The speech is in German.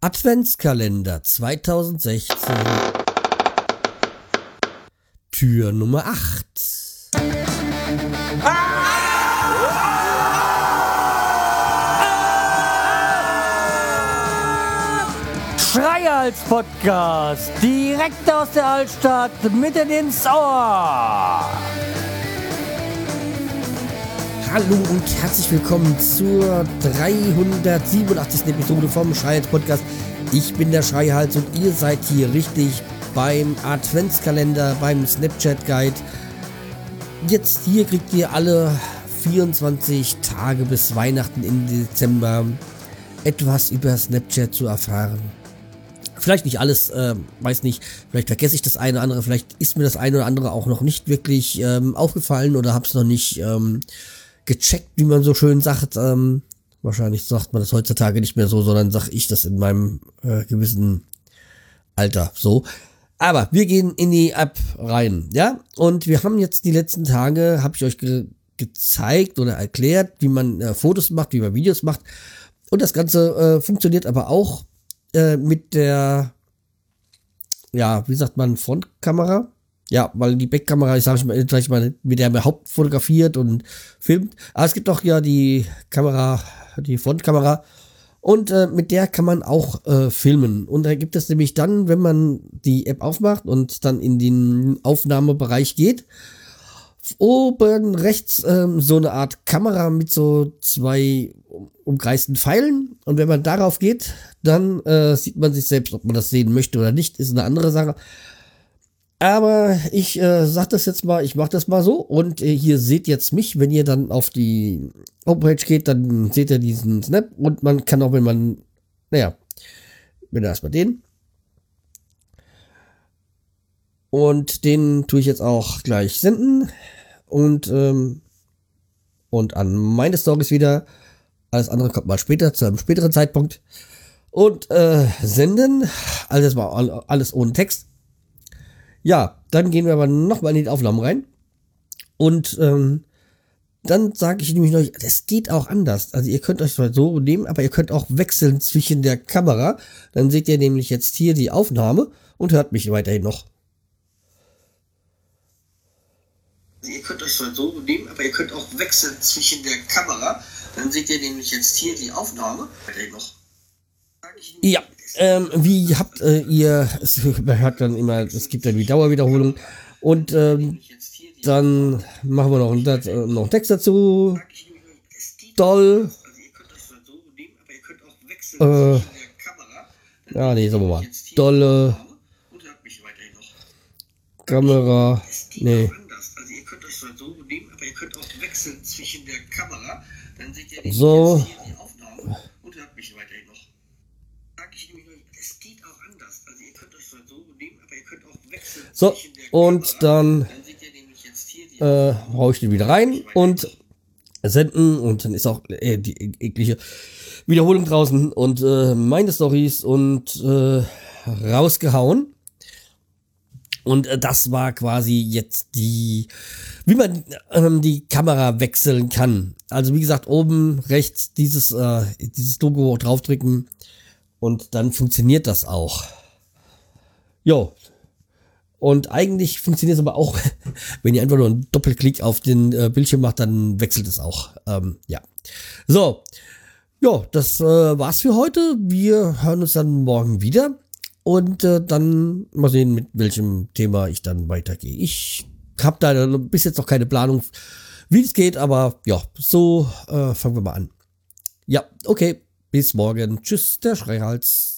Adventskalender 2016. Tür Nummer 8. Schreihals Podcast, direkt aus der Altstadt, mitten ins Ohr. Hallo und herzlich willkommen zur 387. Episode vom Schreihals Podcast. Ich bin der Schreihals und ihr seid hier richtig beim Adventskalender, beim Snapchat Guide. Jetzt hier kriegt ihr alle 24 Tage bis Weihnachten im Dezember etwas über Snapchat zu erfahren. Vielleicht nicht alles, äh, weiß nicht, vielleicht vergesse ich das eine oder andere, vielleicht ist mir das eine oder andere auch noch nicht wirklich ähm, aufgefallen oder habe es noch nicht ähm, gecheckt, wie man so schön sagt. Ähm, wahrscheinlich sagt man das heutzutage nicht mehr so, sondern sag ich das in meinem äh, gewissen Alter so. Aber wir gehen in die App rein, ja? Und wir haben jetzt die letzten Tage, habe ich euch ge gezeigt oder erklärt, wie man äh, Fotos macht, wie man Videos macht. Und das Ganze äh, funktioniert aber auch äh, mit der, ja, wie sagt man, Frontkamera. Ja, weil die Backkamera, ich sage mal, sag ich mal, mit der man hauptfotografiert und filmt. Aber es gibt auch ja die Kamera, die Frontkamera. Und äh, mit der kann man auch äh, filmen. Und da gibt es nämlich dann, wenn man die App aufmacht und dann in den Aufnahmebereich geht, oben rechts ähm, so eine Art Kamera mit so zwei umkreisten Pfeilen. Und wenn man darauf geht, dann äh, sieht man sich selbst, ob man das sehen möchte oder nicht, ist eine andere Sache. Aber ich äh, sag das jetzt mal, ich mach das mal so und äh, hier seht jetzt mich, wenn ihr dann auf die Homepage geht, dann seht ihr diesen Snap und man kann auch, wenn man, naja, wenn erstmal den. Und den tue ich jetzt auch gleich senden und ähm, und an meine Stories wieder. Alles andere kommt mal später, zu einem späteren Zeitpunkt. Und äh, senden. Alles mal alles ohne Text. Ja, dann gehen wir aber nochmal in die Aufnahmen rein. Und ähm, dann sage ich nämlich noch, es geht auch anders. Also ihr könnt euch zwar so nehmen, aber ihr könnt auch wechseln zwischen der Kamera. Dann seht ihr nämlich jetzt hier die Aufnahme und hört mich weiterhin noch. Also ihr könnt euch zwar so nehmen, aber ihr könnt auch wechseln zwischen der Kamera. Dann seht ihr nämlich jetzt hier die Aufnahme. Weiterhin noch. Ja, ähm, wie habt äh, ihr, es hört dann immer, es gibt dann die Dauerwiederholung und ähm, dann machen wir noch, einen, äh, noch einen Text dazu. Doll. Äh, ja, nee, sagen wir mal. Dolle. Kamera. Nee. So. So, und dann äh, haue ich den wieder rein und senden und dann ist auch äh, die eklige Wiederholung draußen und äh, meine Stories und äh, rausgehauen. Und äh, das war quasi jetzt die, wie man ähm, die Kamera wechseln kann. Also wie gesagt, oben rechts dieses, äh, dieses Logo draufdrücken und dann funktioniert das auch. Jo, und eigentlich funktioniert es aber auch, wenn ihr einfach nur einen Doppelklick auf den äh, Bildschirm macht, dann wechselt es auch. Ähm, ja. So. Ja, das äh, war's für heute. Wir hören uns dann morgen wieder. Und äh, dann mal sehen, mit welchem Thema ich dann weitergehe. Ich habe da bis jetzt noch keine Planung, wie es geht, aber ja, so äh, fangen wir mal an. Ja, okay. Bis morgen. Tschüss, der Schreihals.